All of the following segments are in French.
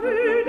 Paris.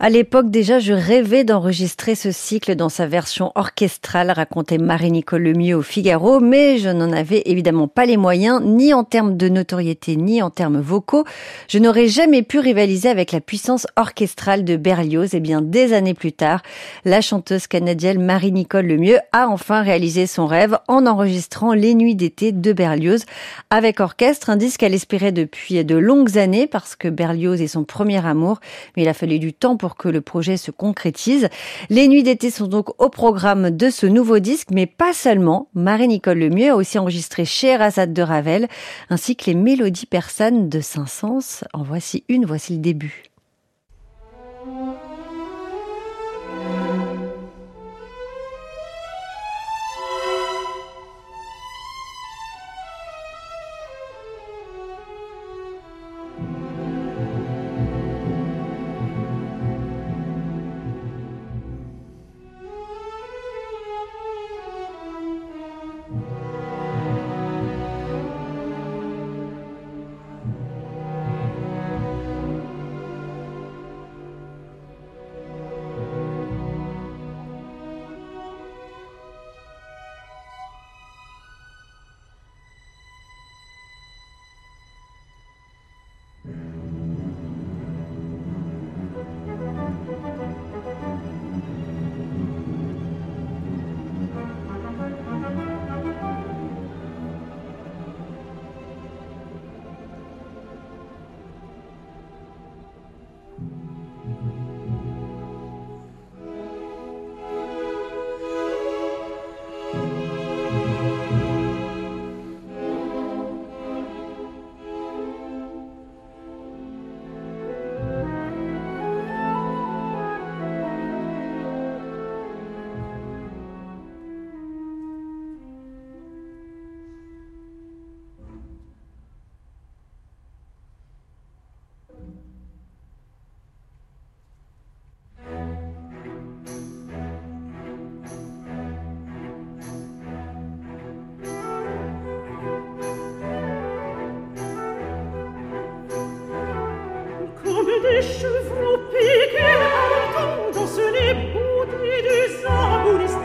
À l'époque déjà, je rêvais d'enregistrer ce cycle dans sa version orchestrale, racontait Marie-Nicole Lemieux au Figaro, mais je n'en avais évidemment pas les moyens, ni en termes de notoriété, ni en termes vocaux. Je n'aurais jamais pu rivaliser avec la puissance orchestrale de Berlioz. Et bien, des années plus tard, la chanteuse canadienne Marie-Nicole Lemieux a enfin réalisé son rêve en enregistrant Les Nuits d'été de Berlioz avec orchestre, un disque qu'elle espérait depuis de longues années parce que Berlioz est son premier amour, mais il a fallu du temps pour que le projet se concrétise. Les nuits d'été sont donc au programme de ce nouveau disque, mais pas seulement. Marie-Nicole Lemieux a aussi enregistré Scheherazade de Ravel, ainsi que les mélodies persanes de Saint-Saëns. En voici une, voici le début. des chevaux piqués, dans ce nez bondé des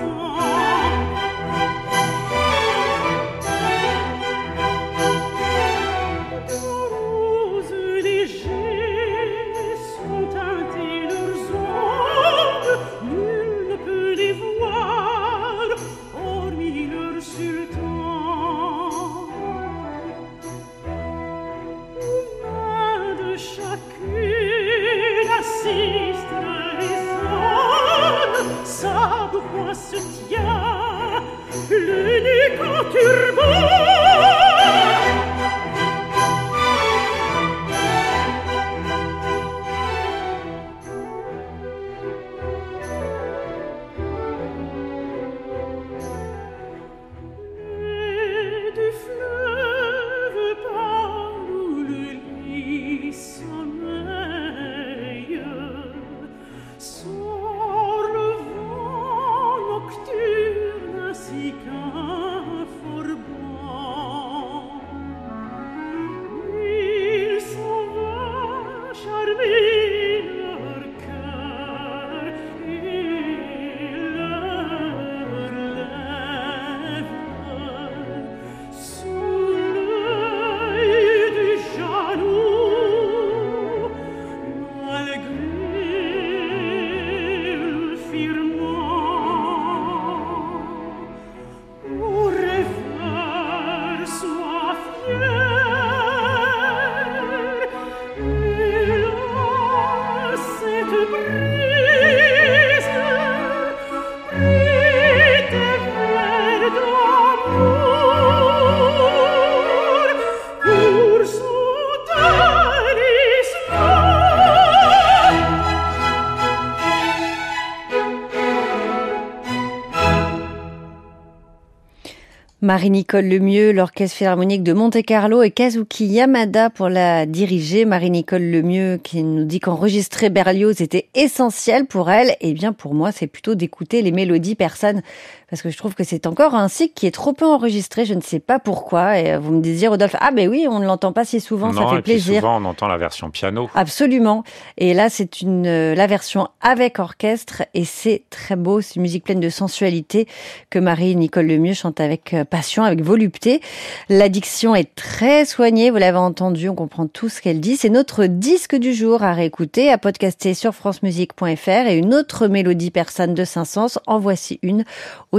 Marie-Nicole Lemieux, l'Orchestre Philharmonique de Monte-Carlo et Kazuki Yamada pour la diriger. Marie-Nicole Lemieux qui nous dit qu'enregistrer Berlioz était essentiel pour elle. Eh bien pour moi, c'est plutôt d'écouter les mélodies persanes parce que je trouve que c'est encore un cycle qui est trop peu enregistré. Je ne sais pas pourquoi. Et vous me disiez, Rodolphe, ah ben oui, on ne l'entend pas si souvent, ça fait et plaisir. Puis souvent, on entend la version piano. Absolument. Et là, c'est une la version avec orchestre et c'est très beau. C'est une musique pleine de sensualité que Marie-Nicole Lemieux chante avec euh, avec volupté. L'addiction est très soignée, vous l'avez entendu, on comprend tout ce qu'elle dit. C'est notre disque du jour à réécouter, à podcaster sur francemusique.fr et une autre mélodie persane de Saint-Saëns, en voici une au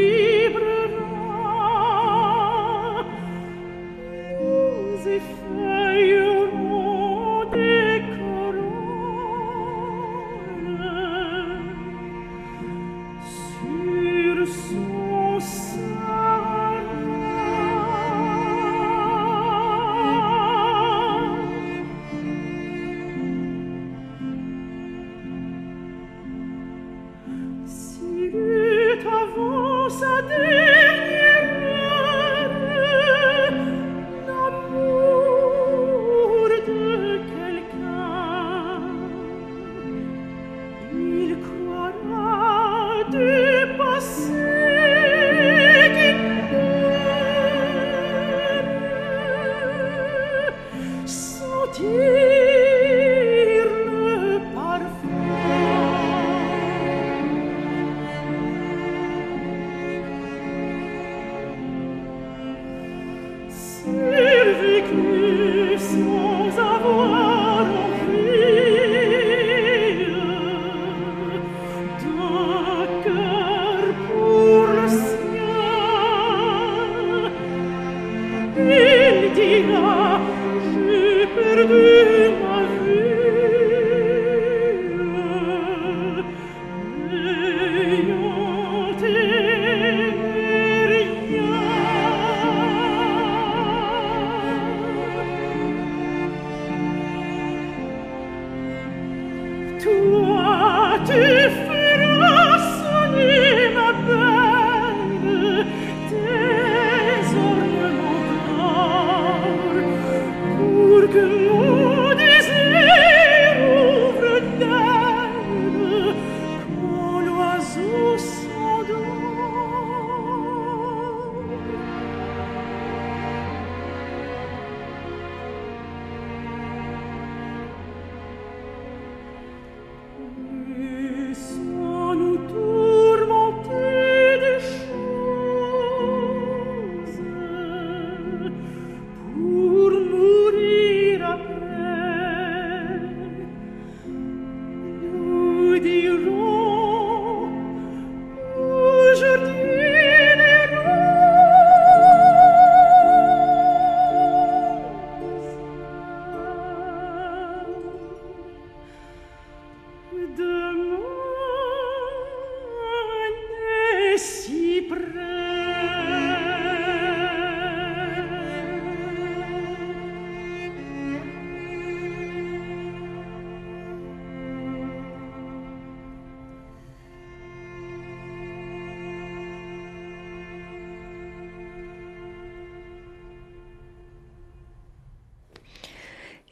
libre. sa te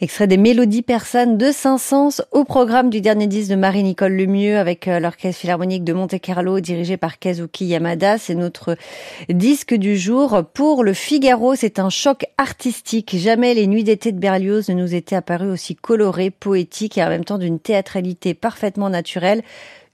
Extrait des Mélodies persanes de Saint-Saëns au programme du dernier disque de Marie-Nicole Lemieux avec euh, l'Orchestre Philharmonique de Monte-Carlo dirigé par Kazuki Yamada. C'est notre disque du jour. Pour le Figaro, c'est un choc artistique. Jamais les nuits d'été de Berlioz ne nous étaient apparues aussi colorées, poétiques et en même temps d'une théâtralité parfaitement naturelle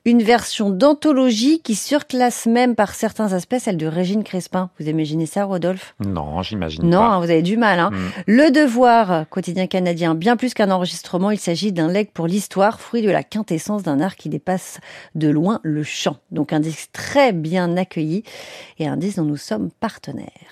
une version d'anthologie qui surclasse même par certains aspects celle de Régine Crespin. Vous imaginez ça, Rodolphe? Non, j'imagine pas. Non, hein, vous avez du mal. Hein. Mm. Le Devoir, quotidien canadien, bien plus qu'un enregistrement, il s'agit d'un leg pour l'histoire, fruit de la quintessence d'un art qui dépasse de loin le chant. Donc un disque très bien accueilli et un disque dont nous sommes partenaires.